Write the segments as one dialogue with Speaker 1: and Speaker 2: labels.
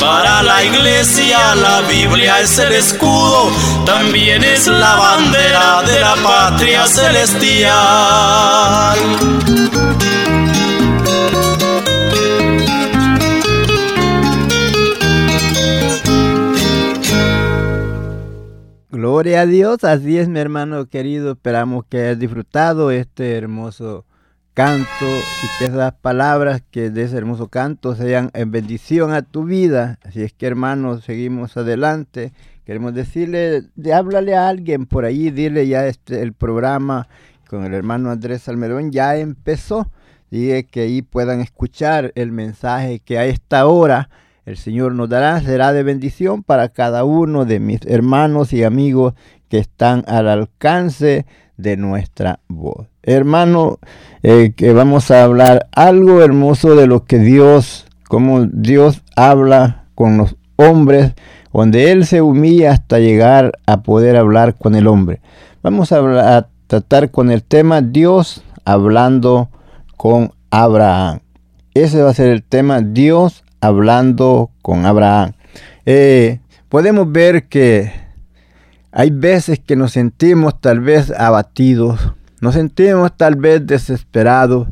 Speaker 1: Para la iglesia la Biblia es el escudo, también es la bandera de la patria celestial.
Speaker 2: Gloria a Dios, así es mi hermano querido, esperamos que hayas disfrutado este hermoso canto y que esas palabras que de ese hermoso canto sean en bendición a tu vida. Así es que hermanos, seguimos adelante. Queremos decirle, de, háblale a alguien por ahí, dile ya este, el programa con el hermano Andrés Almedón ya empezó. Dile que ahí puedan escuchar el mensaje que a esta hora el Señor nos dará. Será de bendición para cada uno de mis hermanos y amigos que están al alcance de nuestra voz. Hermano, eh, que vamos a hablar algo hermoso de lo que Dios, como Dios habla con los hombres, donde Él se humilla hasta llegar a poder hablar con el hombre. Vamos a, a tratar con el tema Dios hablando con Abraham. Ese va a ser el tema Dios hablando con Abraham. Eh, podemos ver que hay veces que nos sentimos tal vez abatidos, nos sentimos tal vez desesperados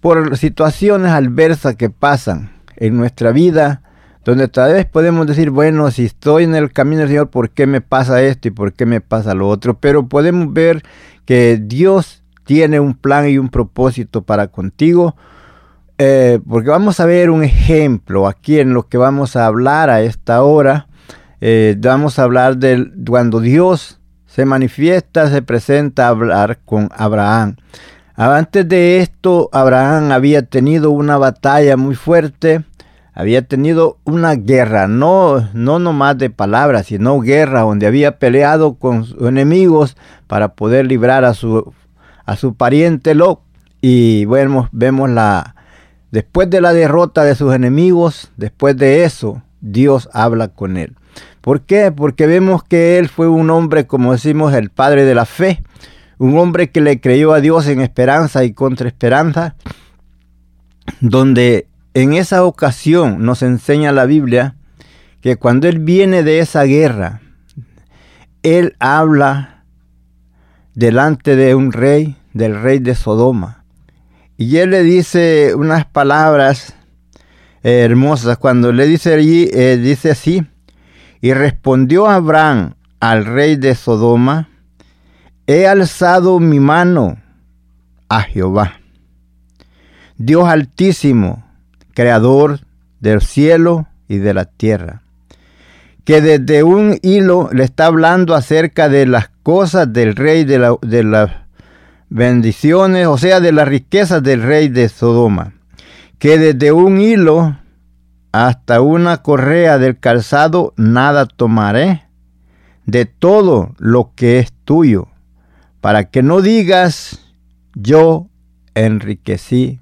Speaker 2: por situaciones adversas que pasan en nuestra vida, donde tal vez podemos decir, bueno, si estoy en el camino del Señor, ¿por qué me pasa esto y por qué me pasa lo otro? Pero podemos ver que Dios tiene un plan y un propósito para contigo, eh, porque vamos a ver un ejemplo aquí en lo que vamos a hablar a esta hora eh, vamos a hablar de cuando Dios se manifiesta, se presenta a hablar con Abraham. Antes de esto, Abraham había tenido una batalla muy fuerte, había tenido una guerra, no, no nomás de palabras, sino guerra, donde había peleado con sus enemigos para poder librar a su, a su pariente Lot. Y bueno, vemos la, después de la derrota de sus enemigos, después de eso, Dios habla con él. ¿Por qué? Porque vemos que él fue un hombre, como decimos, el padre de la fe, un hombre que le creyó a Dios en esperanza y contra esperanza, donde en esa ocasión nos enseña la Biblia que cuando él viene de esa guerra, él habla delante de un rey, del rey de Sodoma. Y él le dice unas palabras eh, hermosas. Cuando le dice allí, eh, dice así, y respondió Abraham al rey de Sodoma, he alzado mi mano a Jehová, Dios altísimo, creador del cielo y de la tierra, que desde un hilo le está hablando acerca de las cosas del rey de, de las bendiciones, o sea, de las riquezas del rey de Sodoma, que desde un hilo hasta una correa del calzado nada tomaré de todo lo que es tuyo, para que no digas yo enriquecí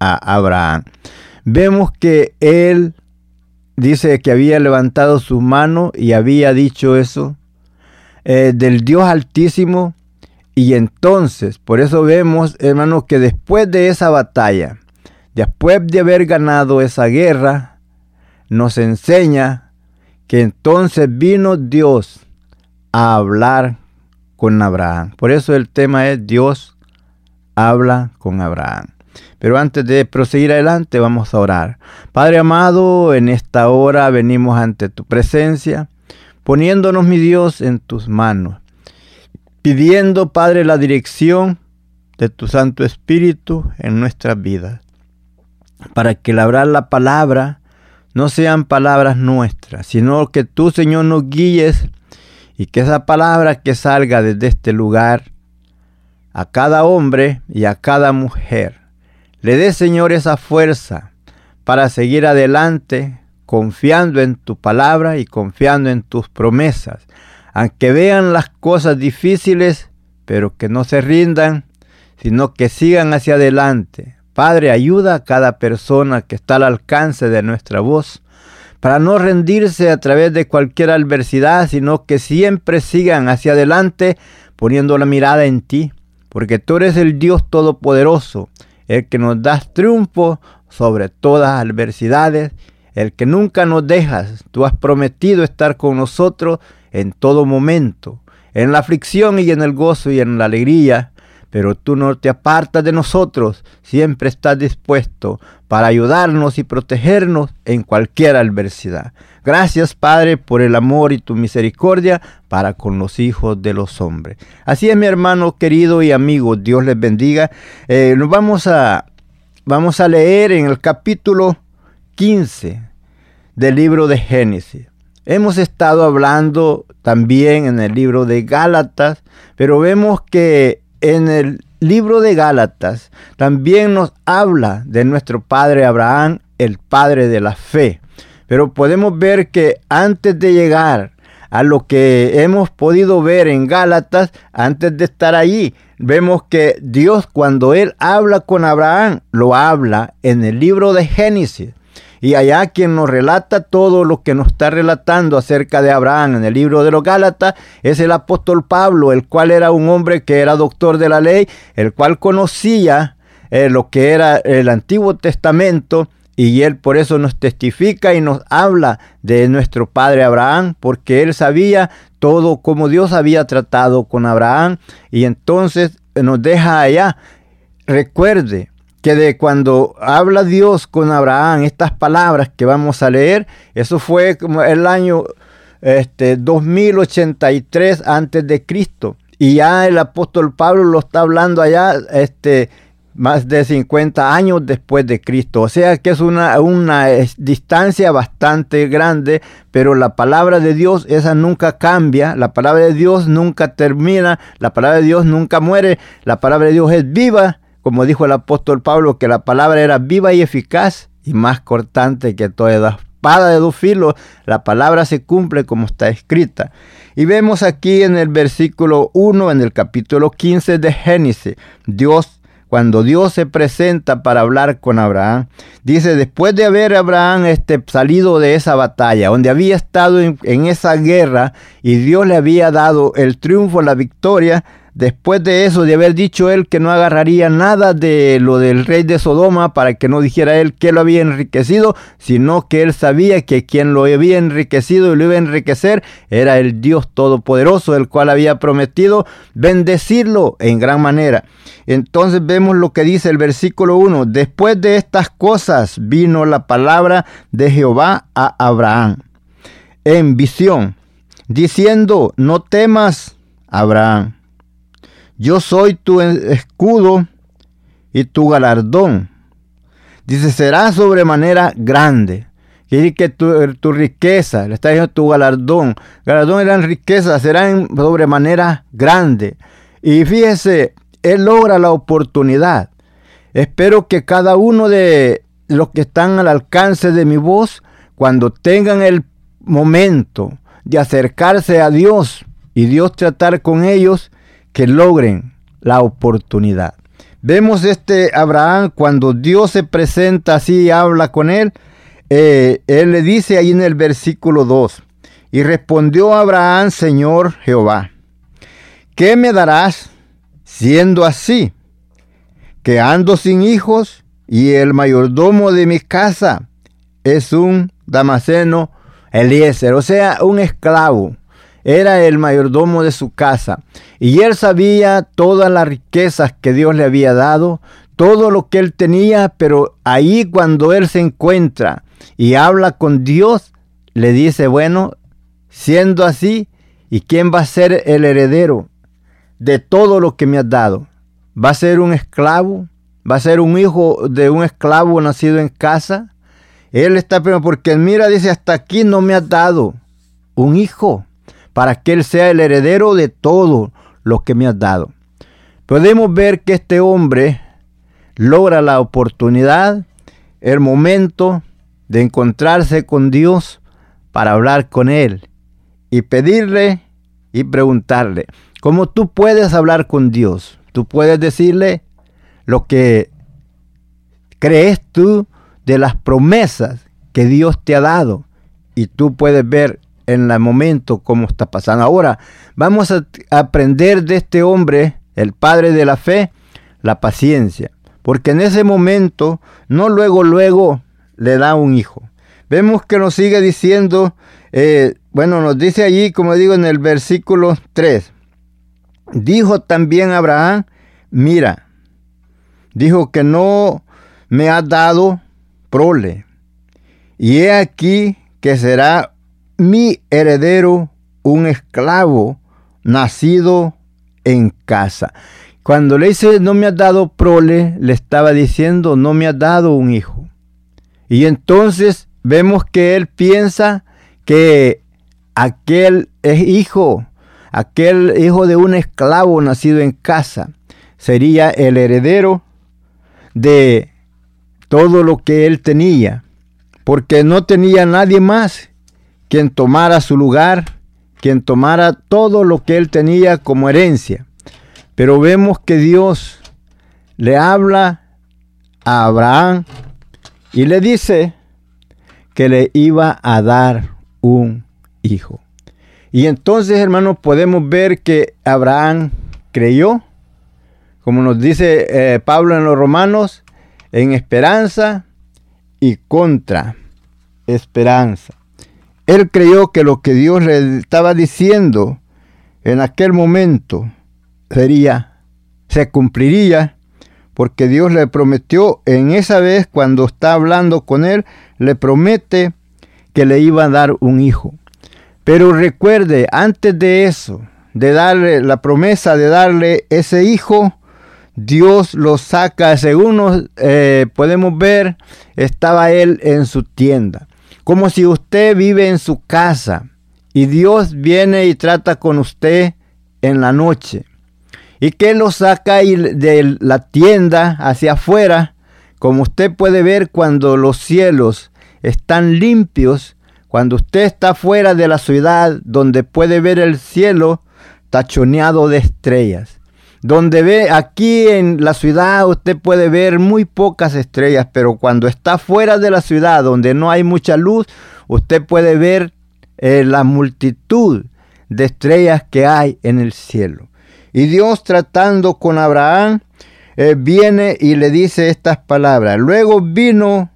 Speaker 2: a Abraham. Vemos que él dice que había levantado su mano y había dicho eso eh, del Dios altísimo. Y entonces, por eso vemos, hermanos, que después de esa batalla, después de haber ganado esa guerra, nos enseña que entonces vino Dios a hablar con Abraham. Por eso el tema es Dios habla con Abraham. Pero antes de proseguir adelante, vamos a orar. Padre amado, en esta hora venimos ante tu presencia, poniéndonos, mi Dios, en tus manos, pidiendo, Padre, la dirección de tu Santo Espíritu en nuestras vidas, para que labrar la palabra no sean palabras nuestras, sino que tú, Señor, nos guíes y que esa palabra que salga desde este lugar a cada hombre y a cada mujer le dé, Señor, esa fuerza para seguir adelante confiando en tu palabra y confiando en tus promesas. Aunque vean las cosas difíciles, pero que no se rindan, sino que sigan hacia adelante. Padre, ayuda a cada persona que está al alcance de nuestra voz para no rendirse a través de cualquier adversidad, sino que siempre sigan hacia adelante poniendo la mirada en ti, porque tú eres el Dios Todopoderoso el que nos das triunfo sobre todas adversidades, el que nunca nos dejas. Tú has prometido estar con nosotros en todo momento, en la aflicción y en el gozo y en la alegría, pero tú no te apartas de nosotros, siempre estás dispuesto para ayudarnos y protegernos en cualquier adversidad. Gracias Padre por el amor y tu misericordia para con los hijos de los hombres. Así es mi hermano querido y amigo, Dios les bendiga. Eh, nos vamos a, vamos a leer en el capítulo 15 del libro de Génesis. Hemos estado hablando también en el libro de Gálatas, pero vemos que en el libro de Gálatas también nos habla de nuestro padre Abraham, el padre de la fe. Pero podemos ver que antes de llegar a lo que hemos podido ver en Gálatas, antes de estar allí, vemos que Dios cuando Él habla con Abraham, lo habla en el libro de Génesis. Y allá quien nos relata todo lo que nos está relatando acerca de Abraham en el libro de los Gálatas es el apóstol Pablo, el cual era un hombre que era doctor de la ley, el cual conocía eh, lo que era el Antiguo Testamento y él por eso nos testifica y nos habla de nuestro padre Abraham, porque él sabía todo como Dios había tratado con Abraham y entonces nos deja allá. Recuerde, que de cuando habla Dios con Abraham, estas palabras que vamos a leer, eso fue como el año este, 2083 antes de Cristo. Y ya el apóstol Pablo lo está hablando allá este, más de 50 años después de Cristo. O sea que es una, una distancia bastante grande, pero la palabra de Dios, esa nunca cambia, la palabra de Dios nunca termina, la palabra de Dios nunca muere, la palabra de Dios es viva como dijo el apóstol Pablo, que la palabra era viva y eficaz y más cortante que toda espada de dos filos, la palabra se cumple como está escrita. Y vemos aquí en el versículo 1, en el capítulo 15 de Génesis, Dios cuando Dios se presenta para hablar con Abraham, dice, después de haber Abraham este, salido de esa batalla, donde había estado en, en, esa guerra y Dios le había dado el triunfo, la victoria, Después de eso, de haber dicho él que no agarraría nada de lo del rey de Sodoma para que no dijera él que lo había enriquecido, sino que él sabía que quien lo había enriquecido y lo iba a enriquecer era el Dios Todopoderoso, el cual había prometido bendecirlo en gran manera. Entonces vemos lo que dice el versículo 1. Después de estas cosas vino la palabra de Jehová a Abraham en visión, diciendo, no temas, Abraham yo soy tu escudo y tu galardón. Dice, será sobremanera grande. Quiere que tu, riqueza, le está diciendo tu galardón. Galardón eran riquezas, serán sobremanera grande. Y fíjese, él logra la oportunidad. Espero que cada uno de los que están al alcance de mi voz, cuando tengan el momento de acercarse a Dios y Dios tratar con ellos, que logren la oportunidad. Vemos este Abraham cuando Dios se presenta así y habla con él. Eh, él le dice ahí en el versículo 2, y respondió Abraham, Señor Jehová, ¿qué me darás siendo así, que ando sin hijos y el mayordomo de mi casa es un damaseno Eliezer, o sea, un esclavo. Era el mayordomo de su casa. Y él sabía todas las riquezas que Dios le había dado, todo lo que él tenía, pero ahí cuando él se encuentra y habla con Dios, le dice, bueno, siendo así, ¿y quién va a ser el heredero de todo lo que me has dado? ¿Va a ser un esclavo? ¿Va a ser un hijo de un esclavo nacido en casa? Él está pero porque mira, dice, hasta aquí no me has dado un hijo para que él sea el heredero de todo lo que me has dado. Podemos ver que este hombre logra la oportunidad, el momento de encontrarse con Dios para hablar con Él y pedirle y preguntarle. ¿Cómo tú puedes hablar con Dios? Tú puedes decirle lo que crees tú de las promesas que Dios te ha dado y tú puedes ver en el momento cómo está pasando. Ahora vamos a aprender de este hombre, el padre de la fe, la paciencia, porque en ese momento no luego luego le da un hijo. Vemos que nos sigue diciendo, eh, bueno, nos dice allí, como digo en el versículo 3, dijo también Abraham, mira, dijo que no me ha dado prole. Y he aquí que será mi heredero un esclavo nacido en casa. Cuando le dice no me ha dado prole, le estaba diciendo no me ha dado un hijo. Y entonces vemos que él piensa que aquel es hijo, aquel hijo de un esclavo nacido en casa, sería el heredero de todo lo que él tenía, porque no tenía nadie más quien tomara su lugar, quien tomara todo lo que él tenía como herencia. Pero vemos que Dios le habla a Abraham y le dice que le iba a dar un hijo. Y entonces, hermanos, podemos ver que Abraham creyó, como nos dice eh, Pablo en los Romanos, en esperanza y contra esperanza. Él creyó que lo que Dios le estaba diciendo en aquel momento sería, se cumpliría, porque Dios le prometió en esa vez cuando está hablando con él, le promete que le iba a dar un hijo. Pero recuerde, antes de eso, de darle la promesa de darle ese hijo, Dios lo saca, según eh, podemos ver, estaba él en su tienda. Como si usted vive en su casa y Dios viene y trata con usted en la noche. Y que lo saca de la tienda hacia afuera, como usted puede ver cuando los cielos están limpios, cuando usted está fuera de la ciudad donde puede ver el cielo tachoneado de estrellas donde ve aquí en la ciudad usted puede ver muy pocas estrellas, pero cuando está fuera de la ciudad donde no hay mucha luz, usted puede ver eh, la multitud de estrellas que hay en el cielo. Y Dios tratando con Abraham, eh, viene y le dice estas palabras. Luego vino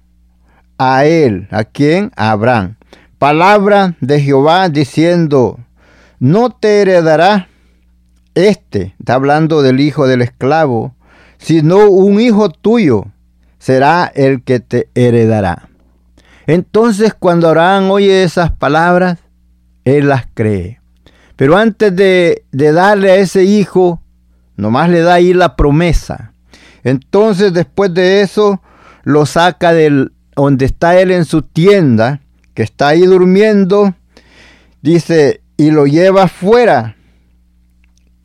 Speaker 2: a él, ¿a quién? A Abraham. Palabra de Jehová diciendo, no te heredará este, está hablando del hijo del esclavo, sino un hijo tuyo será el que te heredará. Entonces cuando Abraham oye esas palabras, él las cree. Pero antes de, darle a ese hijo, nomás le da ahí la promesa. Entonces después de eso, lo saca del donde está él en su tienda, que está ahí durmiendo, dice, y lo lleva fuera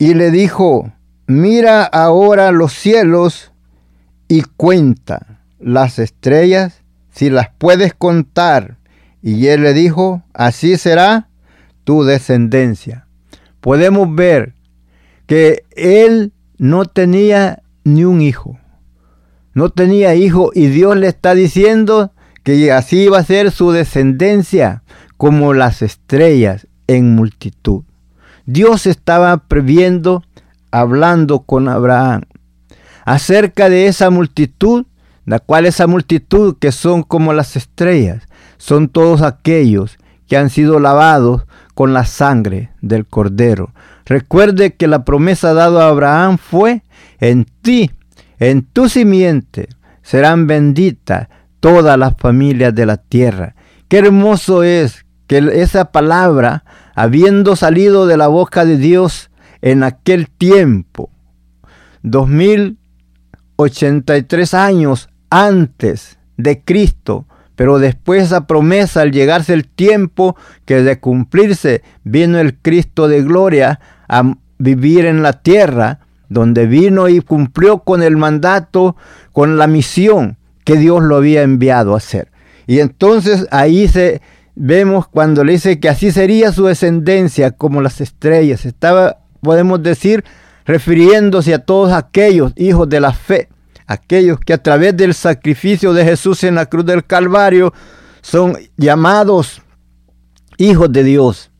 Speaker 2: y le dijo, mira ahora los cielos y cuenta las estrellas si las puedes contar. Y él le dijo, así será tu descendencia. Podemos ver que él no tenía ni un hijo. No tenía hijo y Dios le está diciendo que así iba a ser su descendencia como las estrellas en multitud. Dios estaba previendo hablando con Abraham acerca de esa multitud, la cual esa multitud que son como las estrellas, son todos aquellos que han sido lavados con la sangre del cordero. Recuerde que la promesa dada a Abraham fue, en ti, en tu simiente, serán benditas todas las familias de la tierra. Qué hermoso es que esa palabra, habiendo salido de la boca de Dios en aquel tiempo, 2083 años antes de Cristo, pero después esa promesa, al llegarse el tiempo que de cumplirse, vino el Cristo de gloria a vivir en la tierra, donde vino y cumplió con el mandato, con la misión que Dios lo había enviado a hacer. Y entonces ahí se vemos cuando le dice que así sería su descendencia como las estrellas. Estaba, podemos decir, refiriéndose a todos aquellos hijos de la fe aquellos que a través del sacrificio de Jesús en la cruz del Calvario son llamados hijos de Dios,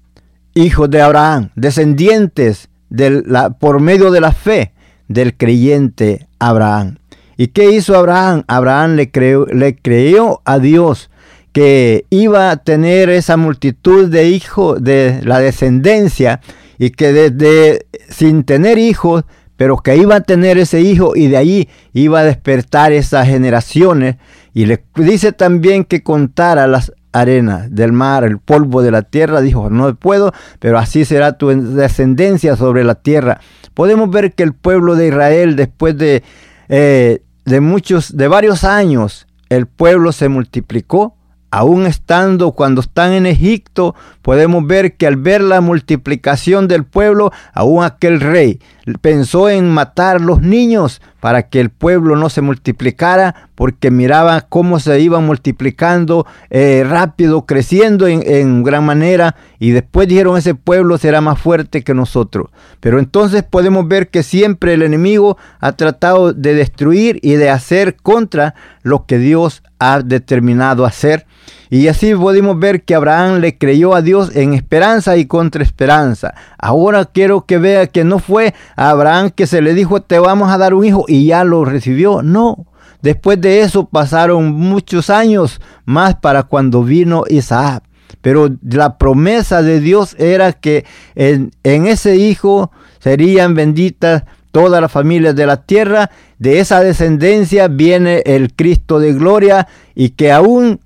Speaker 2: hijos de Abraham, descendientes de la, por medio de la fe del creyente Abraham. ¿Y qué hizo Abraham? Abraham le creó, le creyó a Dios que iba a tener esa multitud de hijos de la descendencia y que desde sin tener hijos pero que iba a tener ese hijo y de ahí iba a despertar esas generaciones. Y le dice también que contara las arenas del mar, el polvo de la tierra. Dijo, no puedo, pero así será tu descendencia sobre la tierra. Podemos ver que el pueblo de Israel, después de, eh, de muchos, de varios años, el pueblo se multiplicó Aún estando cuando están en Egipto, podemos ver que al ver la multiplicación del pueblo, aún aquel rey pensó en matar los niños para que el pueblo no se multiplicara, porque miraba cómo se iba multiplicando eh, rápido, creciendo en, en, gran manera, y después dijeron ese pueblo será más fuerte que nosotros. Pero entonces podemos ver que siempre el enemigo ha tratado de destruir y de hacer contra lo que Dios ha determinado hacer. Y así podemos ver que Abraham le creyó a Dios en esperanza y contra esperanza. Ahora quiero que vea que no fue a Abraham que se le dijo te vamos a dar un hijo y ya lo recibió. No. Después de eso pasaron muchos años más para cuando vino Isaac. Pero la promesa de Dios era que en, en ese hijo serían benditas todas las familias de la tierra, de esa descendencia viene el Cristo de gloria y que aún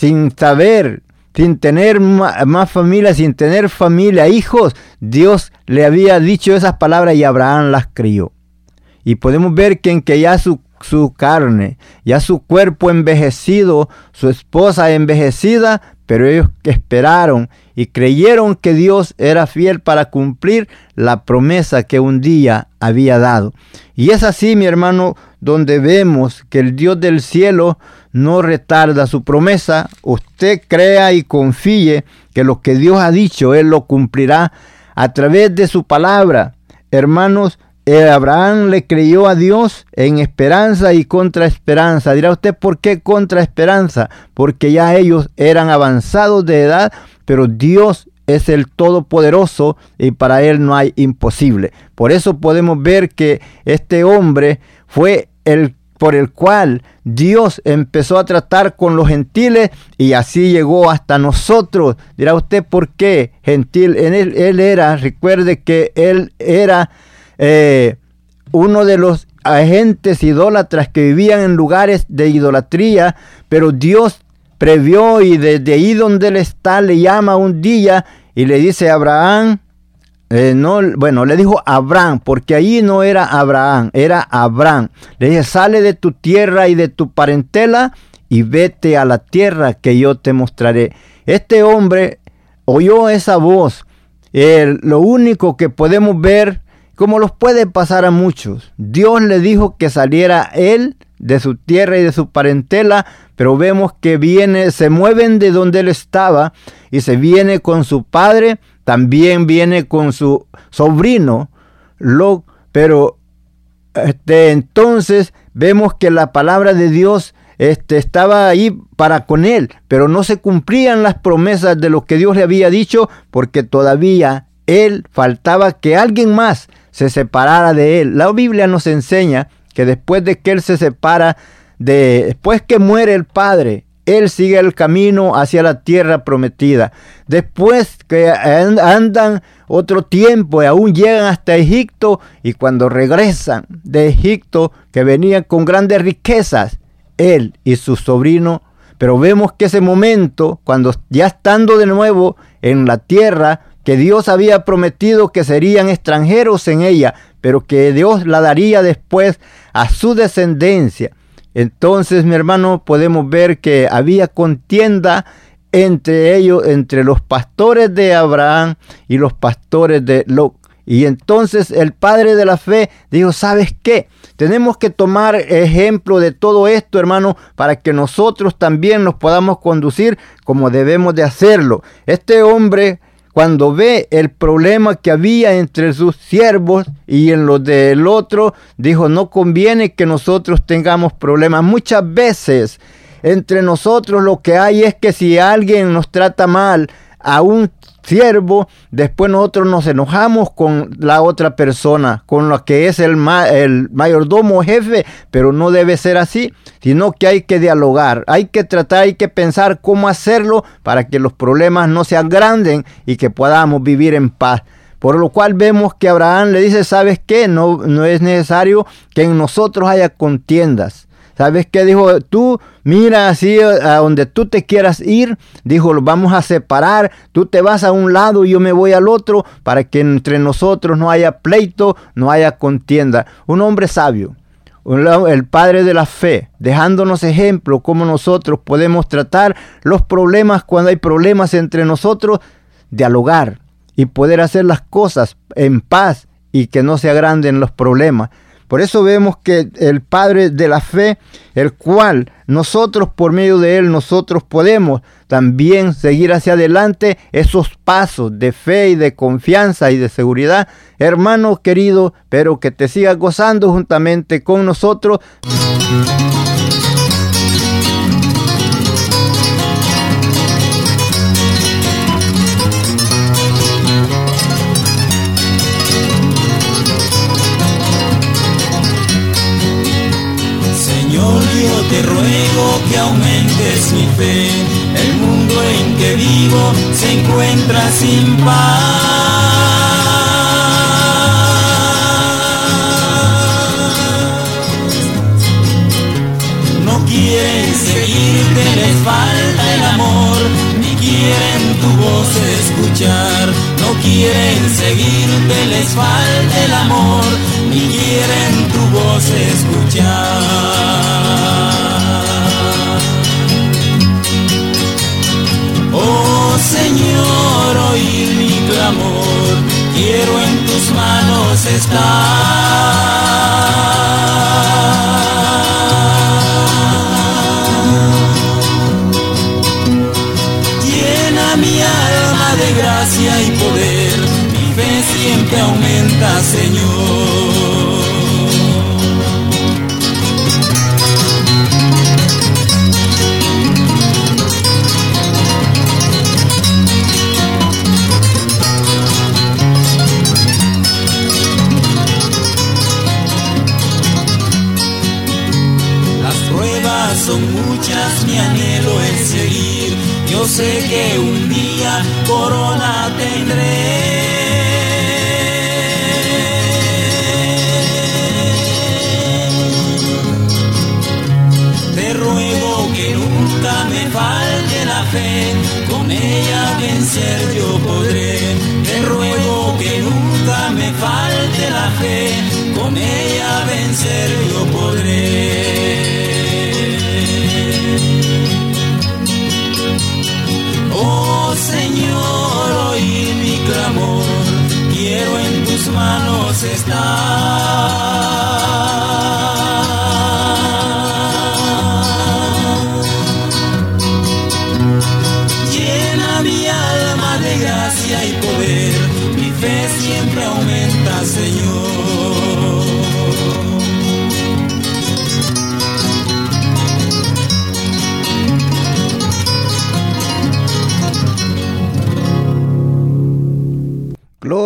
Speaker 2: sin saber, sin tener más familia, sin tener familia, hijos, Dios le había dicho esas palabras y Abraham las crió. Y podemos ver que en que ya su, su carne, ya su cuerpo envejecido, su esposa envejecida, pero ellos esperaron y creyeron que Dios era fiel para cumplir la promesa que un día había dado. Y es así, mi hermano, donde vemos que el Dios del cielo no retarda su promesa. Usted crea y confíe que lo que Dios ha dicho, Él lo cumplirá a través de su palabra. Hermanos, eh, Abraham le creyó a Dios en esperanza y contra esperanza. Dirá usted, ¿por qué contra esperanza? Porque ya ellos eran avanzados de edad, pero Dios es el Todopoderoso y para Él no hay imposible. Por eso podemos ver que este hombre fue el por el cual Dios empezó a tratar con los gentiles y así llegó hasta nosotros. Dirá usted, ¿por qué gentil? En él, él era, recuerde que él era eh, uno de los agentes idólatras que vivían en lugares de idolatría, pero Dios previó y desde ahí donde él está le llama un día y le dice a Abraham, eh, no, bueno, le dijo Abraham, porque ahí no era Abraham, era Abraham. Le dice, sale de tu tierra y de tu parentela y vete a la tierra que yo te mostraré. Este hombre oyó esa voz. lo único que podemos ver como los puede pasar a muchos. Dios le dijo que saliera él de su tierra y de su parentela, pero vemos que viene, se mueven de donde él estaba y se viene con su padre, también viene con su sobrino, lo, pero este, entonces vemos que la palabra de Dios este, estaba ahí para con él, pero no se cumplían las promesas de lo que Dios le había dicho porque todavía él faltaba que alguien más se separara de él. La Biblia nos enseña que después de que él se separa de, después que muere el padre, él sigue el camino hacia la tierra prometida. Después que andan otro tiempo y aún llegan hasta Egipto y cuando regresan de Egipto que venían con grandes riquezas, él y su sobrino, pero vemos que ese momento, cuando ya estando de nuevo en la tierra, que Dios había prometido que serían extranjeros en ella, pero que Dios la daría después a su descendencia. Entonces, mi hermano, podemos ver que había contienda entre ellos, entre los pastores de Abraham y los pastores de Lot. Y entonces el padre de la fe dijo, ¿sabes qué? Tenemos que tomar ejemplo de todo esto, hermano, para que nosotros también nos podamos conducir como debemos de hacerlo. Este hombre cuando ve el problema que había entre sus siervos y en los del otro, dijo, no conviene que nosotros tengamos problemas. Muchas veces entre nosotros lo que hay es que si alguien nos trata mal, aún siervo, después nosotros nos enojamos con la otra persona, con lo que es el, el mayordomo jefe, pero no debe ser así, sino que hay que dialogar, hay que tratar, hay que pensar cómo hacerlo para que los problemas no se agranden y que podamos vivir en paz. Por lo cual vemos que Abraham le dice, ¿sabes qué? No, no es necesario que en nosotros haya contiendas ¿Sabes qué dijo? Tú mira así a donde tú te quieras ir. Dijo, vamos a separar. Tú te vas a un lado y yo me voy al otro para que entre nosotros no haya pleito, no haya contienda. Un hombre sabio, el padre de la fe, dejándonos ejemplo cómo nosotros podemos tratar los problemas cuando hay problemas entre nosotros, dialogar y poder hacer las cosas en paz y que no se agranden los problemas. Por eso vemos que el Padre de la fe, el cual nosotros por medio de él nosotros podemos también seguir hacia adelante esos pasos de fe y de confianza y de seguridad. Hermano querido, pero que te siga gozando juntamente con nosotros.
Speaker 1: El mundo en que vivo se encuentra sin paz. No quieren seguirte, les falta el amor, ni quieren tu voz escuchar. No quieren seguirte, les falta el amor, ni quieren tu voz escuchar. Señor, oír mi clamor, quiero en tus manos estar. Llena mi alma de gracia y poder, mi fe siempre aumenta, Señor. Sé que un día corona tendré. Te ruego que nunca me falte la fe, con ella vencer yo podré. Te ruego que nunca me falte la fe, con ella vencer yo podré. Manos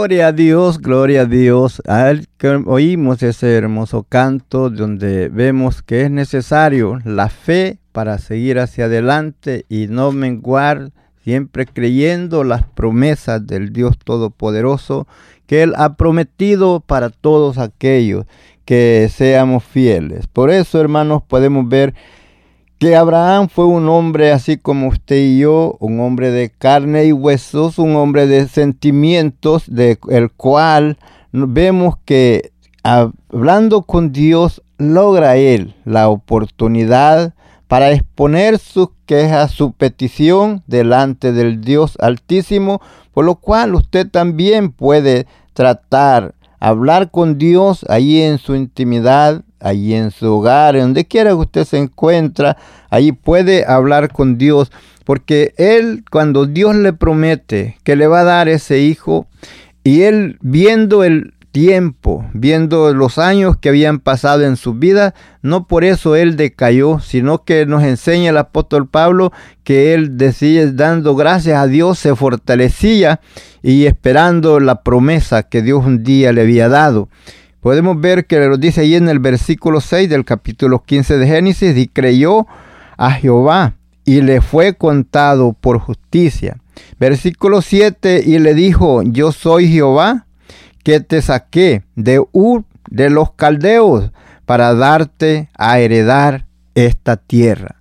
Speaker 2: Gloria a Dios, gloria a Dios. Al que oímos ese hermoso canto donde vemos que es necesario la fe para seguir hacia adelante y no menguar, siempre creyendo las promesas del Dios Todopoderoso que Él ha prometido para todos aquellos que seamos fieles. Por eso, hermanos, podemos ver que Abraham fue un hombre así como usted y yo, un hombre de carne y huesos, un hombre de sentimientos, de el cual vemos que hablando con Dios logra él la oportunidad para exponer sus quejas, su petición delante del Dios Altísimo, por lo cual usted también puede tratar, hablar con Dios ahí en su intimidad, allí en su hogar, donde quiera que usted se encuentra, ahí puede hablar con Dios, porque él cuando Dios le promete que le va a dar ese hijo y él viendo el tiempo, viendo los años que habían pasado en su vida, no por eso él decayó, sino que nos enseña el apóstol Pablo que él decía, dando gracias a Dios, se fortalecía y esperando la promesa que Dios un día le había dado. Podemos ver que lo dice ahí en el versículo 6 del capítulo 15 de Génesis, y creyó a Jehová y le fue contado por justicia. Versículo 7, y le dijo, yo soy Jehová que te saqué de Ur de los caldeos para darte a heredar esta tierra.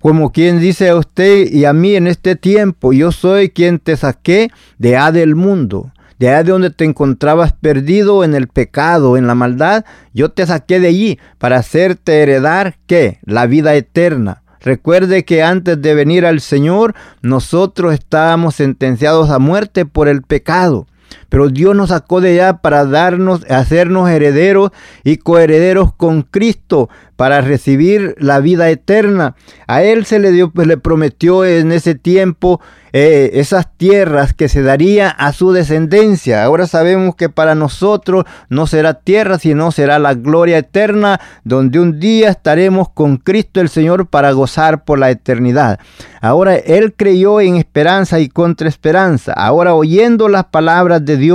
Speaker 2: Como quien dice a usted y a mí en este tiempo, yo soy quien te saqué de A del mundo, de allá de donde te encontrabas perdido en el pecado, en la maldad, yo te saqué de allí para hacerte heredar qué? La vida eterna. Recuerde que antes de venir al Señor, nosotros estábamos sentenciados a muerte por el pecado. Pero Dios nos sacó de allá para darnos, hacernos herederos y coherederos con Cristo para recibir la vida eterna. A Él se le dio, pues le prometió en ese tiempo eh, esas tierras que se daría a su descendencia. Ahora sabemos que para nosotros no será tierra, sino será la gloria eterna, donde un día estaremos con Cristo el Señor para gozar por la eternidad. Ahora Él creyó en esperanza y contra esperanza. Ahora oyendo las palabras de Dios,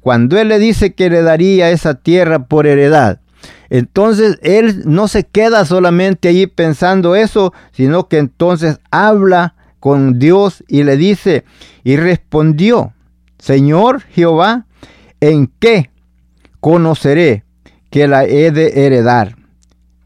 Speaker 2: cuando Él le dice que le daría esa tierra por heredad, entonces Él no se queda solamente allí pensando eso, sino que entonces habla con Dios y le dice, y respondió, Señor Jehová, ¿en qué conoceré que la he de heredar?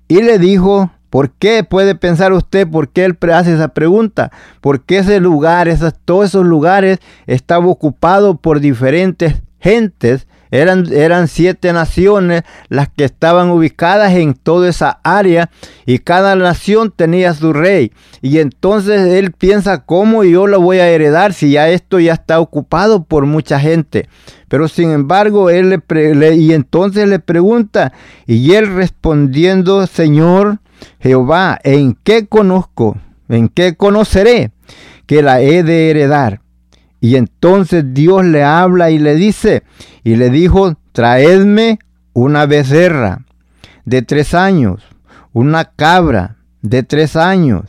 Speaker 2: Y le dijo, ¿por qué puede pensar usted por qué él hace esa pregunta? Porque ese lugar, todos esos lugares estaban ocupados por diferentes gentes eran, eran siete naciones las que estaban ubicadas en toda esa área y cada nación tenía su rey. Y entonces él piensa, ¿cómo yo lo voy a heredar si ya esto ya está ocupado por mucha gente? Pero sin embargo, él le, y entonces le pregunta, y él respondiendo, Señor Jehová, ¿en qué conozco? ¿En qué conoceré que la he de heredar? Y entonces Dios le habla y le dice, y le dijo, traedme una becerra de tres años, una cabra de tres años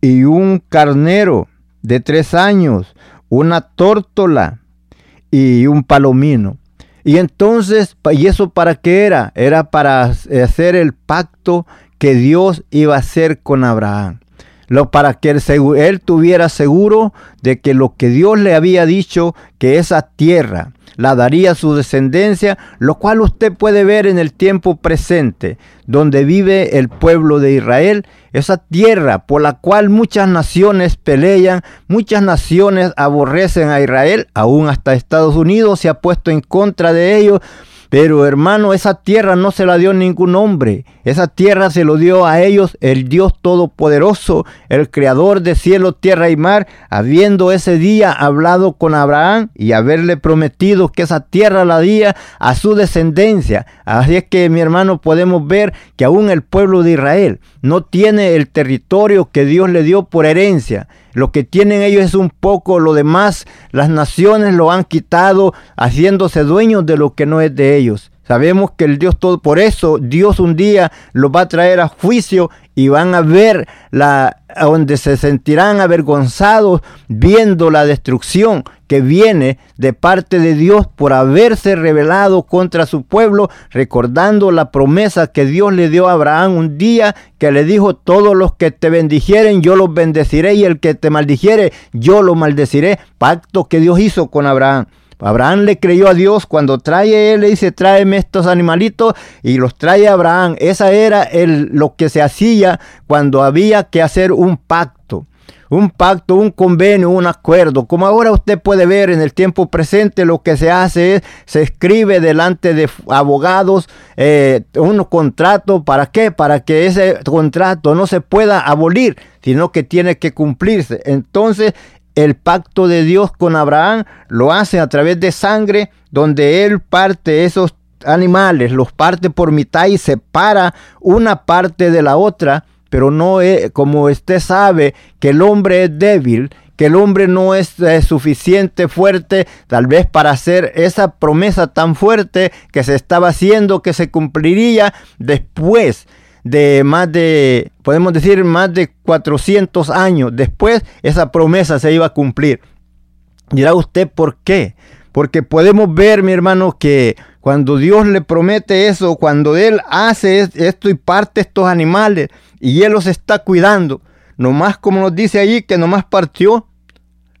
Speaker 2: y un carnero de tres años, una tórtola y un palomino. Y entonces, ¿y eso para qué era? Era para hacer el pacto que Dios iba a hacer con Abraham. Lo, para que él, tuviera seguro de que lo que Dios le había dicho, que esa tierra la daría a su descendencia, lo cual usted puede ver en el tiempo presente, donde vive el pueblo de Israel, esa tierra por la cual muchas naciones pelean, muchas naciones aborrecen a Israel, aún hasta Estados Unidos se ha puesto en contra de ellos, pero hermano, esa tierra no se la dio ningún hombre. Esa tierra se lo dio a ellos el Dios Todopoderoso, el Creador de cielo, tierra y mar, habiendo ese día hablado con Abraham y haberle prometido que esa tierra la día a su descendencia. Así es que mi hermano podemos ver que aún el pueblo de Israel no tiene el territorio que Dios le dio por herencia. Lo que tienen ellos es un poco, lo demás las naciones lo han quitado haciéndose dueños de lo que no es de ellos. Sabemos que el Dios todo, por eso Dios un día los va a traer a juicio y van a ver la donde se sentirán avergonzados viendo la destrucción que viene de parte de Dios por haberse rebelado contra su pueblo, recordando la promesa que Dios le dio a Abraham un día que le dijo, todos los que te bendijeren, yo los bendeciré y el que te maldijere, yo lo maldeciré. Pacto que Dios hizo con Abraham. Abraham le creyó a Dios cuando trae él, le dice, tráeme estos animalitos y los trae Abraham. Esa era el, lo que se hacía cuando había que hacer un pacto un pacto, un convenio, un acuerdo. Como ahora usted puede ver en el tiempo presente, lo que se hace es, se escribe delante de abogados eh, un contrato. ¿Para qué? Para que ese contrato no se pueda abolir, sino que tiene que cumplirse. Entonces, el pacto de Dios con Abraham lo hace a través de sangre, donde él parte esos animales, los parte por mitad y separa una parte de la otra pero no es, como usted sabe que el hombre es débil, que el hombre no es suficiente fuerte tal vez para hacer esa promesa tan fuerte que se estaba haciendo que se cumpliría después de más de, podemos decir, más de 400 años después, esa promesa se iba a cumplir. Dirá usted por qué. Porque podemos ver, mi hermano, que cuando Dios le promete eso, cuando Él hace esto y parte estos animales y Él los está cuidando, nomás como nos dice allí que nomás partió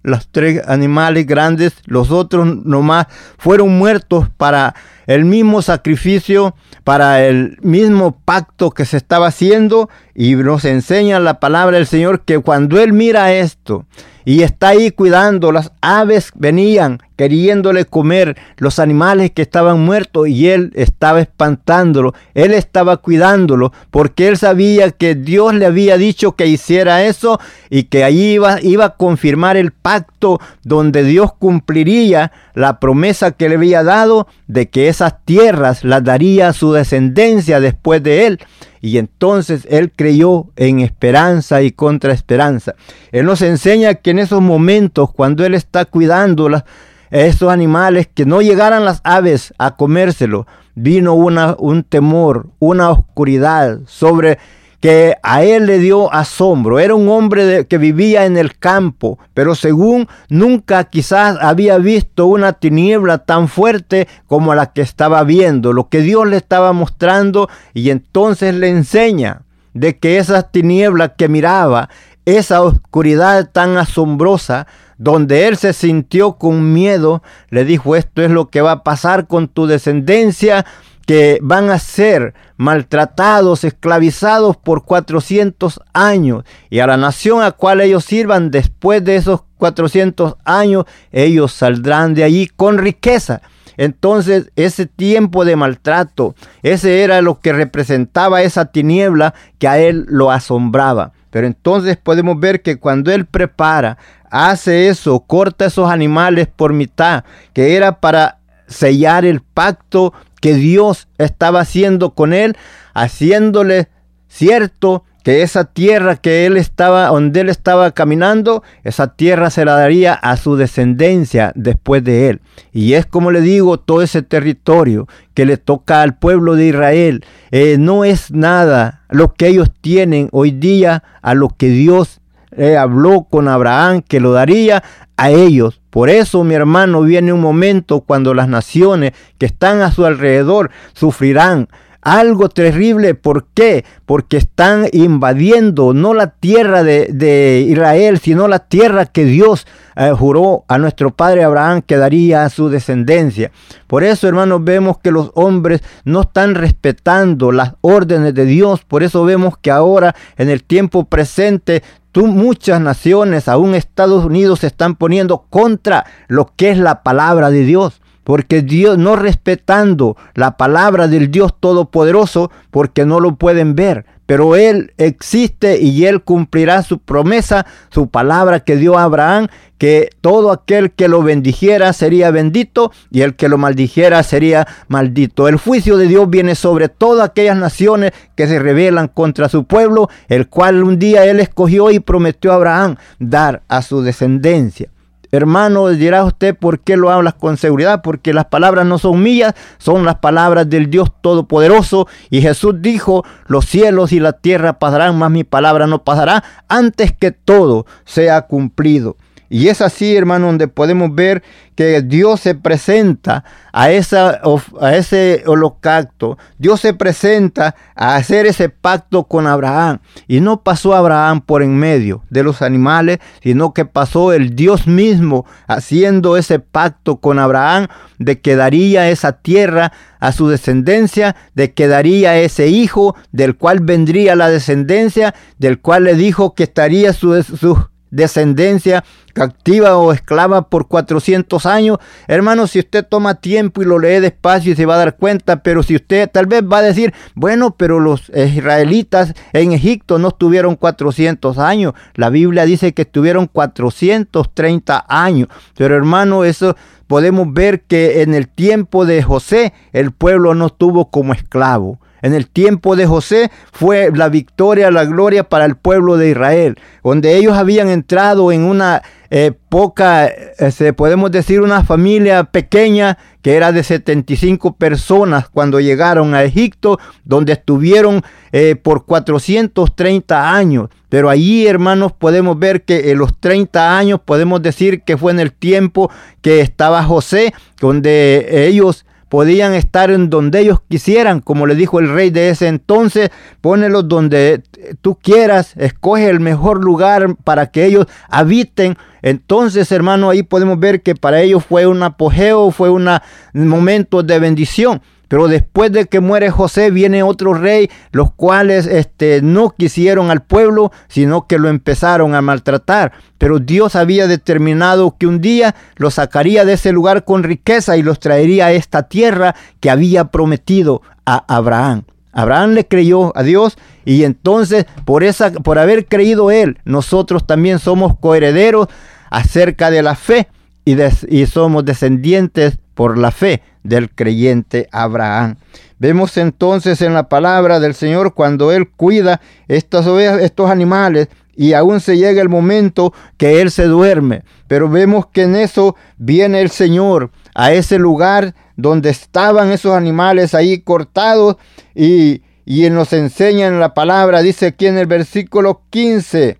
Speaker 2: los tres animales grandes, los otros nomás fueron muertos para el mismo sacrificio, para el mismo pacto que se estaba haciendo y nos enseña la palabra del Señor que cuando Él mira esto y está ahí cuidando, las aves venían queriéndole comer los animales que estaban muertos y él estaba espantándolo, él estaba cuidándolo porque él sabía que Dios le había dicho que hiciera eso y que allí iba, iba a confirmar el pacto donde Dios cumpliría la promesa que le había dado de que esas tierras las daría a su descendencia después de él. Y entonces él creyó en esperanza y contra esperanza. Él nos enseña que en esos momentos, cuando él está cuidando a esos animales, que no llegaran las aves a comérselo, vino una, un temor, una oscuridad sobre que a él le dio asombro. Era un hombre que vivía en el campo, pero según nunca quizás había visto una tiniebla tan fuerte como la que estaba viendo, lo que Dios le estaba mostrando y entonces le enseña de que esa tiniebla que miraba, esa oscuridad tan asombrosa, donde él se sintió con miedo, le dijo, esto es lo que va a pasar con tu descendencia, que van a ser maltratados, esclavizados por 400 años. Y a la nación a cual ellos sirvan después de esos 400 años, ellos saldrán de allí con riqueza. Entonces ese tiempo de maltrato, ese era lo que representaba esa tiniebla que a él lo asombraba. Pero entonces podemos ver que cuando él prepara, hace eso, corta esos animales por mitad, que era para sellar el pacto que Dios estaba haciendo con él, haciéndole cierto que esa tierra que él estaba, donde él estaba caminando, esa tierra se la daría a su descendencia después de él. Y es como le digo, todo ese territorio que le toca al pueblo de Israel, eh, no es nada lo que ellos tienen hoy día a lo que Dios eh, habló con Abraham que lo daría a ellos. Por eso, mi hermano, viene un momento cuando las naciones que están a su alrededor sufrirán algo terrible. ¿Por qué? Porque están invadiendo no la tierra de, Israel, sino la tierra que Dios eh, juró a nuestro padre Abraham que daría a su descendencia. Por eso, hermanos, vemos que los hombres no están respetando las órdenes de Dios. Por eso vemos que ahora, en el tiempo presente, Tú, muchas naciones, aún Estados Unidos, se están poniendo contra lo que es la palabra de Dios. Porque Dios, no respetando la palabra del Dios Todopoderoso, porque no lo pueden ver. Pero Él existe y Él cumplirá su promesa, su palabra que dio a Abraham, que todo aquel que lo bendijera sería bendito y el que lo maldijera sería maldito. El juicio de Dios viene sobre todas aquellas naciones que se rebelan contra su pueblo, el cual un día Él escogió y prometió a Abraham dar a su descendencia. Hermano, dirá usted por qué lo hablas con seguridad, porque las palabras no son mías, son las palabras del Dios Todopoderoso. Y Jesús dijo, los cielos y la tierra pasarán, mas mi palabra no pasará, antes que todo sea cumplido. Y es así, hermano, donde podemos ver que Dios se presenta a, esa, a ese holocausto. Dios se presenta a hacer ese pacto con Abraham. Y no pasó Abraham por en medio de los animales, sino que pasó el Dios mismo haciendo ese pacto con Abraham de que daría esa tierra a su descendencia, de que daría ese hijo, del cual vendría la descendencia, del cual le dijo que estaría su, su descendencia captiva o esclava por 400 años. Hermano, si usted toma tiempo y lo lee despacio y se va a dar cuenta, pero si usted tal vez va a decir, bueno, pero los israelitas en Egipto no estuvieron 400 años. La Biblia dice que estuvieron 430 años. Pero hermano, eso podemos ver que en el tiempo de José el pueblo no estuvo como esclavo. En el tiempo de José fue la victoria, la gloria para el pueblo de Israel, donde ellos habían entrado en una eh, poca, eh, podemos decir una familia pequeña que era de 75 personas cuando llegaron a Egipto, donde estuvieron eh, por 430 años. Pero allí, hermanos, podemos ver que en los 30 años podemos decir que fue en el tiempo que estaba José, donde ellos podían estar en donde ellos quisieran, como le dijo el rey de ese entonces, pónelos donde tú quieras, escoge el mejor lugar para que ellos habiten. Entonces, hermano, ahí podemos ver que para ellos fue un apogeo, fue un momento de bendición. Pero después de que muere José viene otro rey, los cuales este, no quisieron al pueblo, sino que lo empezaron a maltratar. Pero Dios había determinado que un día los sacaría de ese lugar con riqueza y los traería a esta tierra que había prometido a Abraham. Abraham le creyó a Dios y entonces por esa por haber creído él, nosotros también somos coherederos acerca de la fe y, y somos descendientes por la fe del creyente Abraham. Vemos entonces en la palabra del Señor cuando Él cuida estas ovejas, estos animales, y aún se llega el momento que Él se duerme. Pero vemos que en eso viene el Señor a ese lugar donde estaban esos animales ahí cortados y, y nos enseña en la palabra, dice aquí en el versículo 15,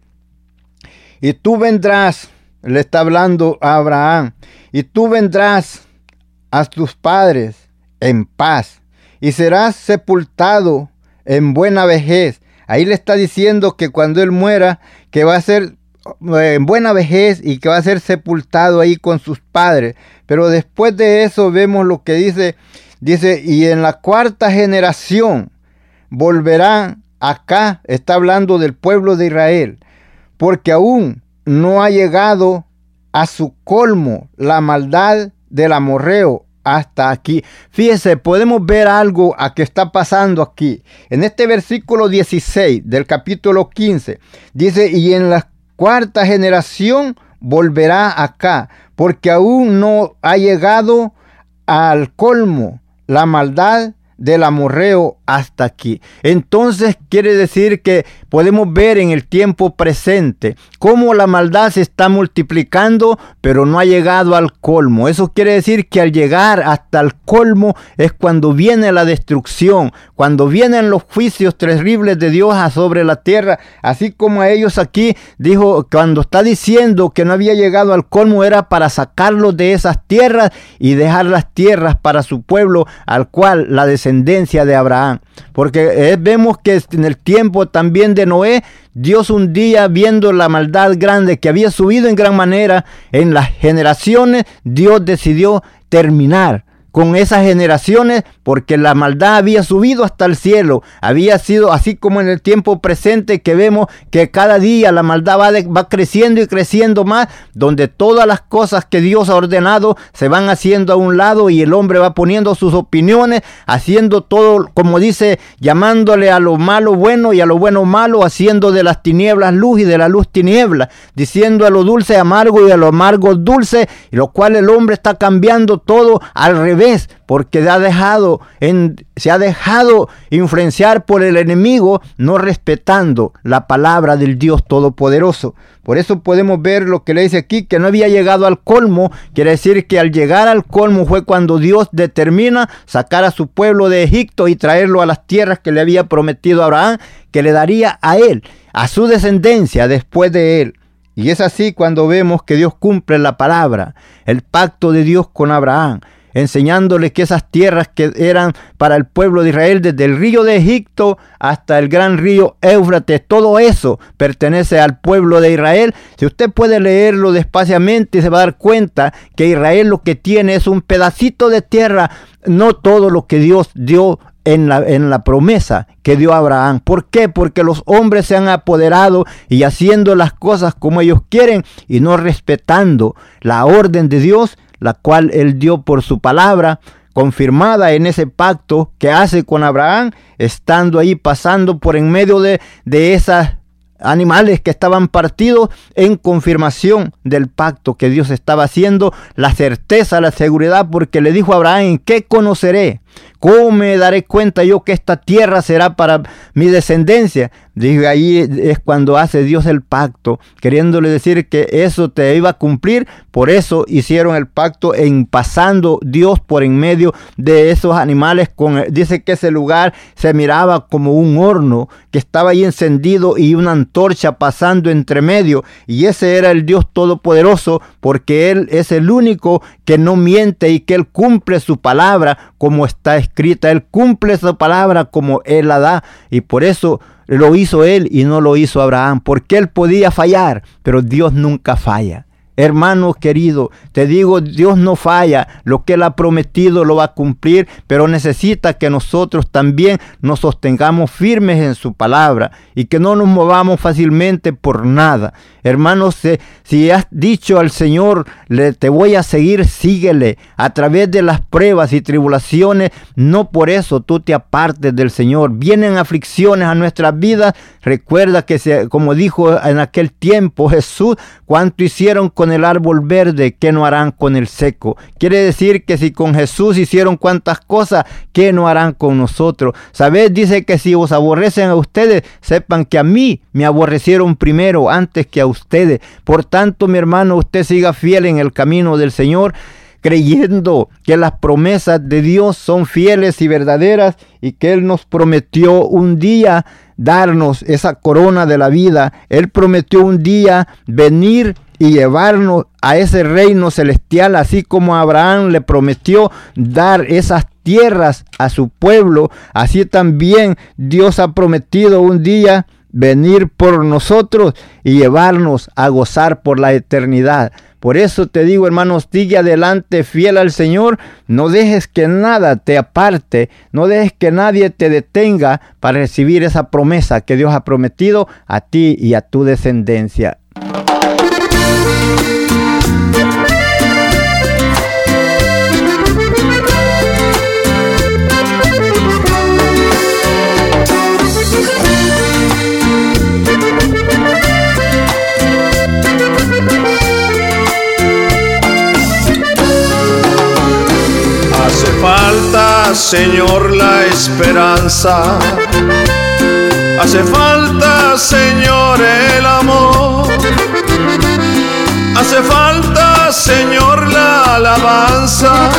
Speaker 2: y tú vendrás, le está hablando a Abraham, y tú vendrás a tus padres en paz y serás sepultado en buena vejez. Ahí le está diciendo que cuando él muera, que va a ser eh, en buena vejez y que va a ser sepultado ahí con sus padres. Pero después de eso vemos lo que dice, dice, y en la cuarta generación volverán acá, está hablando del pueblo de Israel, porque aún no ha llegado a su colmo la maldad del amorreo hasta aquí. Fíjese, podemos ver algo a que está pasando aquí. En este versículo 16 del capítulo 15 dice, y en la cuarta generación volverá acá, porque aún no ha llegado al colmo la maldad del amorreo hasta aquí. Entonces quiere decir que podemos ver en el tiempo presente cómo la maldad se está multiplicando, pero no ha llegado al colmo. Eso quiere decir que al llegar hasta el colmo es cuando viene la destrucción, cuando vienen los juicios terribles de Dios sobre la tierra, así como a ellos aquí dijo, cuando está diciendo que no había llegado al colmo era para sacarlos de esas tierras y dejar las tierras para su pueblo, al cual la descendencia de Abraham. Porque eh, vemos que en el tiempo también de Noé, Dios un día viendo la maldad grande que había subido en gran manera en las generaciones, Dios decidió terminar con esas generaciones porque la maldad había subido hasta el cielo. Había sido así como en el tiempo presente que vemos que cada día la maldad va, va, creciendo y creciendo más, donde todas las cosas que Dios ha ordenado se van haciendo a un lado y el hombre va poniendo sus opiniones, haciendo todo, como dice, llamándole a lo malo bueno y a lo bueno malo, haciendo de las tinieblas luz y de la luz tiniebla, diciendo a lo dulce amargo y a lo amargo dulce, y lo cual el hombre está cambiando todo al revés porque se ha dejado influenciar por el enemigo, no respetando la palabra del Dios Todopoderoso. Por eso podemos ver lo que le dice aquí, que no había llegado al colmo, quiere decir que al llegar al colmo fue cuando Dios determina sacar a su pueblo de Egipto y traerlo a las tierras que le había prometido a Abraham, que le daría a él, a su descendencia después de él. Y es así cuando vemos que Dios cumple la palabra, el pacto de Dios con Abraham, enseñándole que esas tierras que eran para el pueblo de Israel desde el río de Egipto hasta el gran río Éufrates, todo eso pertenece al pueblo de Israel. Si usted puede leerlo despaciamente, se va a dar cuenta que Israel lo que tiene es un pedacito de tierra, no todo lo que Dios dio en la, en la, promesa que dio Abraham. ¿Por qué? Porque los hombres se han apoderado y haciendo las cosas como ellos quieren y no respetando la orden de Dios, la cual él dio por su palabra, confirmada en ese pacto que hace con Abraham, estando ahí pasando por en medio de, de esas animales que estaban partidos en confirmación del pacto que Dios estaba haciendo, la certeza, la seguridad, porque le dijo a Abraham, ¿en qué conoceré? ¿Cómo me daré cuenta yo que esta tierra será para mi descendencia? Dije, ahí es cuando hace Dios el pacto, queriéndole decir que eso te iba a cumplir. Por eso hicieron el pacto en pasando Dios por en medio de esos animales. Con, dice que ese lugar se miraba como un horno que estaba ahí encendido y una antorcha pasando entre medio. Y ese era el Dios Todopoderoso porque Él es el único que no miente y que Él cumple su palabra como está escrita. Él cumple su palabra como Él la da. Y por eso lo hizo Él y no lo hizo Abraham. Porque Él podía fallar, pero Dios nunca falla. Hermano querido, te digo, Dios no falla, lo que Él ha prometido lo va a cumplir, pero necesita que nosotros también nos sostengamos firmes en su palabra y que no nos movamos fácilmente por nada. Hermanos, si has dicho al Señor, le, te voy a seguir, síguele a través de las pruebas y tribulaciones, no por eso tú te apartes del Señor. Vienen aflicciones a nuestras vidas, recuerda que se, como dijo en aquel tiempo Jesús, cuánto hicieron con el árbol verde, ¿qué no harán con el seco? Quiere decir que si con Jesús hicieron cuantas cosas, ¿qué no harán con nosotros? ¿Sabes? Dice que si os aborrecen a ustedes, sepan que a mí me aborrecieron primero antes que a ustedes. Por tanto, mi hermano, usted siga fiel en el camino del Señor creyendo que las promesas de Dios son fieles y verdaderas y que Él nos prometió un día darnos esa corona de la vida. Él prometió un día venir y llevarnos a ese reino celestial, así como Abraham le prometió dar esas tierras a su pueblo, así también Dios ha prometido un día venir por nosotros y llevarnos a gozar por la eternidad. Por eso te digo, hermanos, sigue adelante fiel al Señor. No dejes que nada te aparte, no dejes que nadie te detenga para recibir esa promesa que Dios ha prometido a ti y a tu descendencia.
Speaker 3: Señor, la esperanza. Hace falta, Señor, el amor. Hace falta, Señor, la alabanza.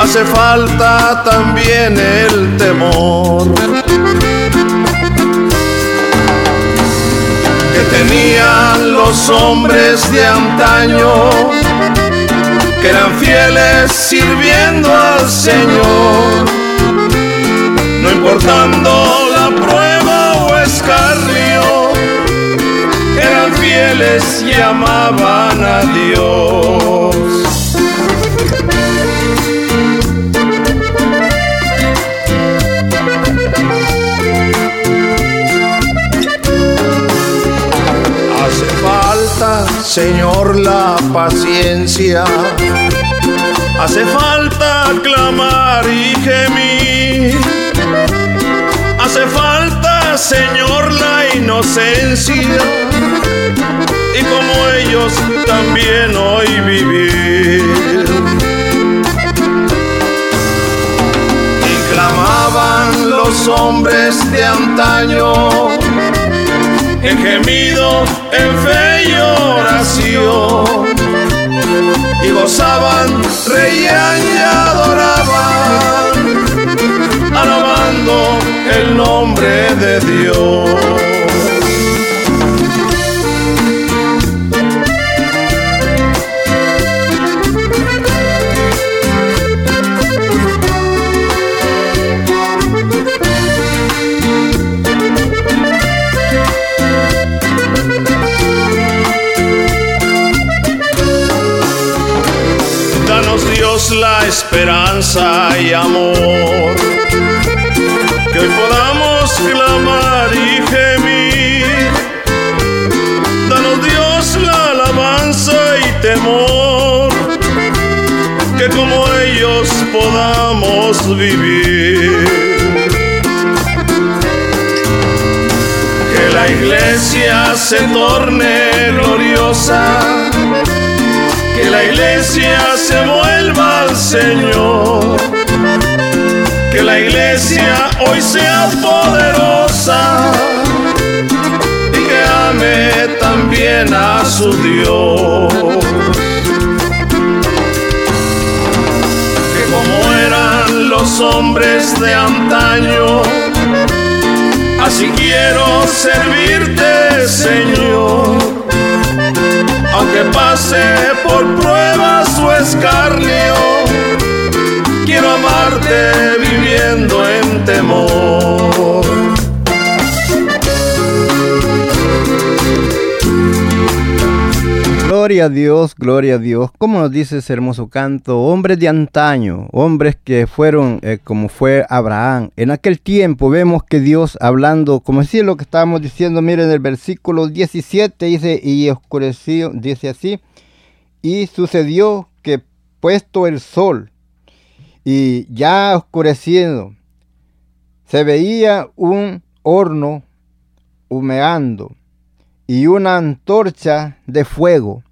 Speaker 3: Hace falta también el temor. Que tenían los hombres de antaño eran fieles sirviendo al Señor, no importando la prueba o escarrio, eran fieles y amaban a Dios. Señor, la paciencia Hace falta clamar y gemir. Hace falta, Señor, la inocencia. Y como ellos también hoy vivir. Y clamaban los hombres de antaño. En gemido, en fe y oración y gozaban, reían y adoraban, alabando el nombre de Dios. Esperanza y amor. Que hoy podamos clamar y gemir. Danos Dios la alabanza y temor. Que como ellos podamos vivir. Que la iglesia se torne gloriosa que la iglesia se vuelva al Señor, que la iglesia hoy sea poderosa y que ame también a su Dios. Que como eran los hombres de antaño, así quiero servirte, Señor aunque pase por pruebas o escarnio, quiero amarte viviendo en temor.
Speaker 2: Gloria a Dios, gloria a Dios. Como nos dice ese hermoso canto, hombres de antaño, hombres que fueron eh, como fue Abraham. En aquel tiempo vemos que Dios hablando, como decía lo que estábamos diciendo, miren el versículo 17 dice, y oscureció, dice así, y sucedió que puesto el sol y ya oscureciendo, se veía un horno humeando y una antorcha de fuego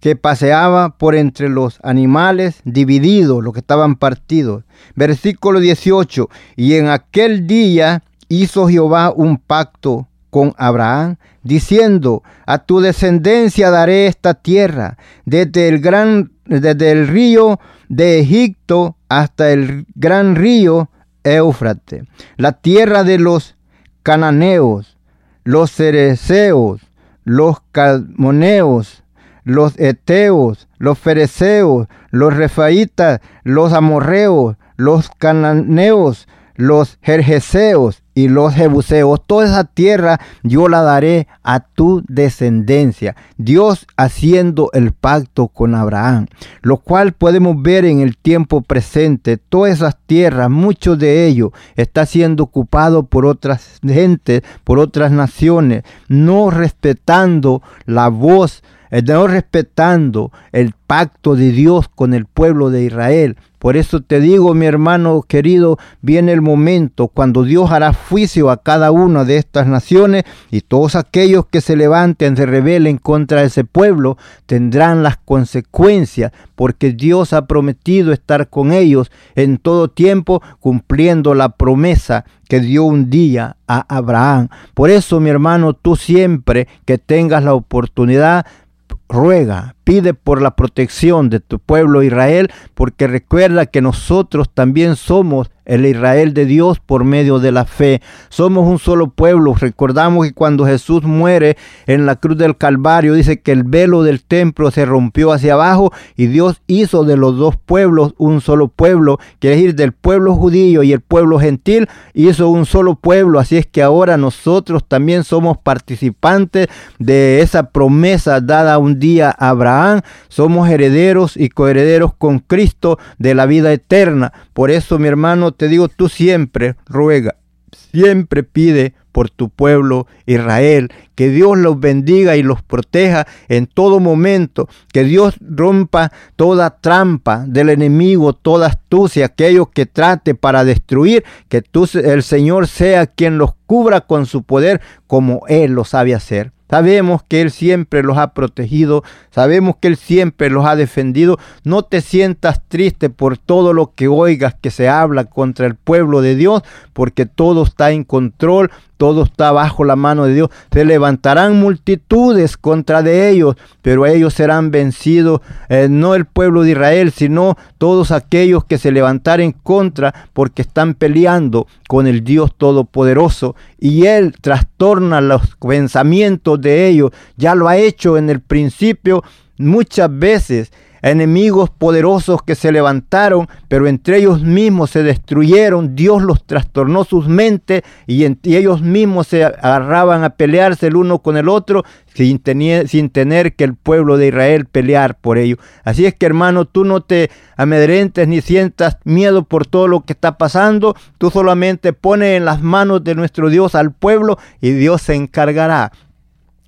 Speaker 2: que paseaba por entre los animales divididos, los que estaban partidos. Versículo 18, y en aquel día hizo Jehová un pacto con Abraham, diciendo, a tu descendencia daré esta tierra, desde el gran, desde el río de Egipto hasta el gran río Éufrates, la tierra de los cananeos, los cereceos, los calmoneos, los eteos, los fereceos, los refaitas, los amorreos, los cananeos, los jerjeseos y los jebuseos, toda esa tierra yo la daré a tu descendencia. Dios haciendo el pacto con Abraham, lo cual podemos ver en el tiempo presente. Todas esas tierras, muchos de ellos, está siendo ocupado por otras gentes, por otras naciones, no respetando la voz no respetando el pacto de Dios con el pueblo de Israel. Por eso te digo, mi hermano querido, viene el momento cuando Dios hará juicio a cada una de estas naciones y todos aquellos que se levanten, se rebelen contra ese pueblo, tendrán las consecuencias, porque Dios ha prometido estar con ellos en todo tiempo, cumpliendo la promesa que dio un día a Abraham. Por eso, mi hermano, tú siempre que tengas la oportunidad, ruega, pide por la protección de tu pueblo Israel, porque recuerda que nosotros también somos el Israel de Dios por medio de la fe. Somos un solo pueblo. Recordamos que cuando Jesús muere en la cruz del Calvario, dice que el velo del templo se rompió hacia abajo y Dios hizo de los dos pueblos un solo pueblo, quiere decir del pueblo judío y el pueblo gentil, hizo un solo pueblo. Así es que ahora nosotros también somos participantes de esa promesa dada un día a Abraham. Somos herederos y coherederos con Cristo de la vida eterna. Por eso, mi hermano, te digo, tú siempre ruega, siempre pide por tu pueblo Israel, que Dios los bendiga y los proteja en todo momento, que Dios rompa toda trampa del enemigo, toda astucia, aquello que trate para destruir, que tú, el Señor sea quien los cubra con su poder como Él lo sabe hacer. Sabemos que Él siempre los ha protegido, sabemos que Él siempre los ha defendido. No te sientas triste por todo lo que oigas que se habla contra el pueblo de Dios, porque todo está en control, todo está bajo la mano de Dios. Se levantarán multitudes contra de ellos, pero ellos serán vencidos, eh, no el pueblo de Israel, sino todos aquellos que se levantaren contra, porque están peleando con el Dios Todopoderoso. Y Él trastorna los pensamientos de ellos. Ya lo ha hecho en el principio muchas veces enemigos poderosos que se levantaron, pero entre ellos mismos se destruyeron. Dios los trastornó sus mentes y, ellos mismos se agarraban a pelearse el uno con el otro sin tener, sin tener que el pueblo de Israel pelear por ello. Así es que hermano, tú no te amedrentes ni sientas miedo por todo lo que está pasando. Tú solamente pones en las manos de nuestro Dios al pueblo y Dios se encargará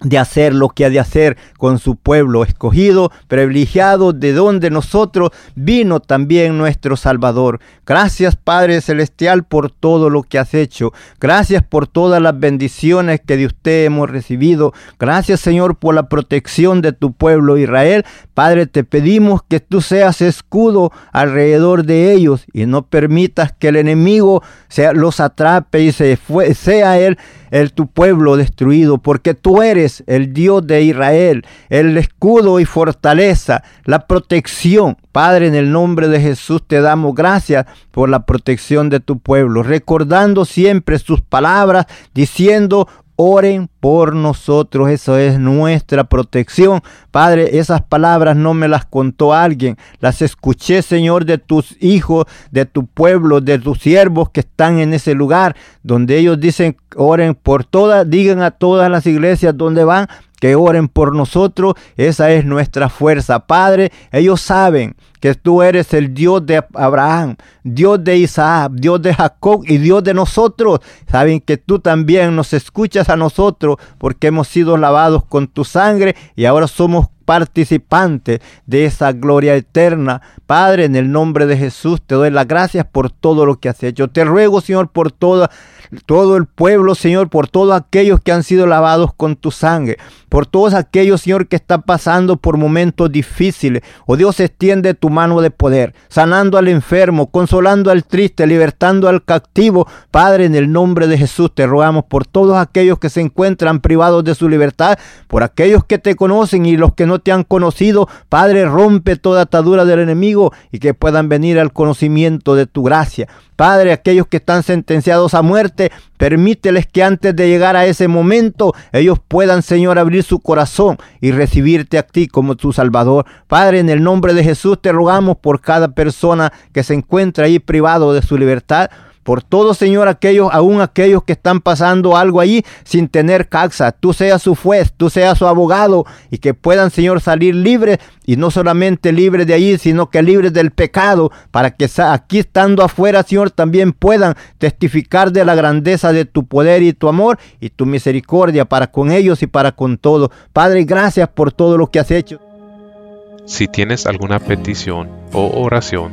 Speaker 2: de hacer lo que ha de hacer con su pueblo escogido, privilegiado, de donde nosotros vino también nuestro Salvador. Gracias Padre Celestial por todo lo que has hecho. Gracias por todas las bendiciones que de usted hemos recibido. Gracias Señor por la protección de tu pueblo Israel. Padre, te pedimos que tú seas escudo alrededor de ellos y no permitas que el enemigo sea, los atrape y se sea él el tu pueblo destruido, porque tú eres el Dios de Israel, el escudo y fortaleza, la protección. Padre, en el nombre de Jesús te damos gracias por la protección de tu pueblo, recordando siempre sus palabras, diciendo, oren por nosotros, eso es nuestra protección. Padre, esas palabras no me las contó alguien, las escuché, Señor, de tus hijos, de tu pueblo, de tus siervos que están en ese lugar, donde ellos dicen, oren por todas, digan a todas las iglesias donde van, que oren por nosotros, esa es nuestra fuerza. Padre, ellos saben que tú eres el Dios de Abraham, Dios de Isaac, Dios de Jacob y Dios de nosotros. Saben que tú también nos escuchas a nosotros porque hemos sido lavados con tu sangre y ahora somos participantes de esa gloria eterna. Padre, en el nombre de Jesús te doy las gracias por todo lo que has hecho. Te ruego, Señor, por toda todo el pueblo, Señor, por todos aquellos que han sido lavados con tu sangre, por todos aquellos, Señor, que están pasando por momentos difíciles. Oh Dios, extiende tu mano de poder, sanando al enfermo, consolando al triste, libertando al cautivo. Padre, en el nombre de Jesús te rogamos por todos aquellos que se encuentran privados de su libertad, por aquellos que te conocen y los que no te han conocido. Padre, rompe toda atadura del enemigo y que puedan venir al conocimiento de tu gracia. Padre, aquellos que están sentenciados a muerte, permíteles que antes de llegar a ese momento ellos puedan, Señor, abrir su corazón y recibirte a ti como tu Salvador. Padre, en el nombre de Jesús te rogamos por cada persona que se encuentra ahí privado de su libertad por todo, Señor, aquellos, aún aquellos que están pasando algo allí sin tener caxa. Tú seas su juez, tú seas su abogado y que puedan, Señor, salir libres y no solamente libres de allí, sino que libres del pecado, para que aquí estando afuera, Señor, también puedan testificar de la grandeza de tu poder y tu amor y tu misericordia para con ellos y para con todo. Padre, gracias por todo lo que has hecho.
Speaker 4: Si tienes alguna petición o oración,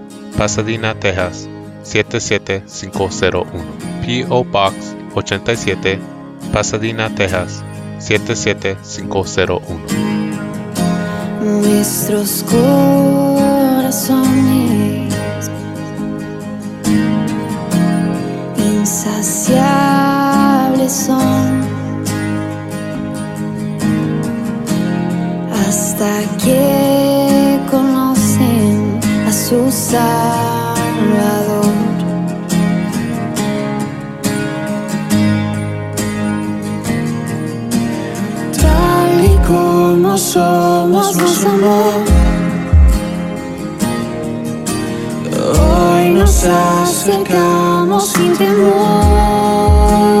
Speaker 4: Pasadena, Texas 77501. P.O. Box 87, Pasadena, Texas 77501.
Speaker 5: Nuestros corazones insaciables son hasta que conocen a sus Salvador. Tal y como somos, nos amor. Hoy nos acercamos sin temor.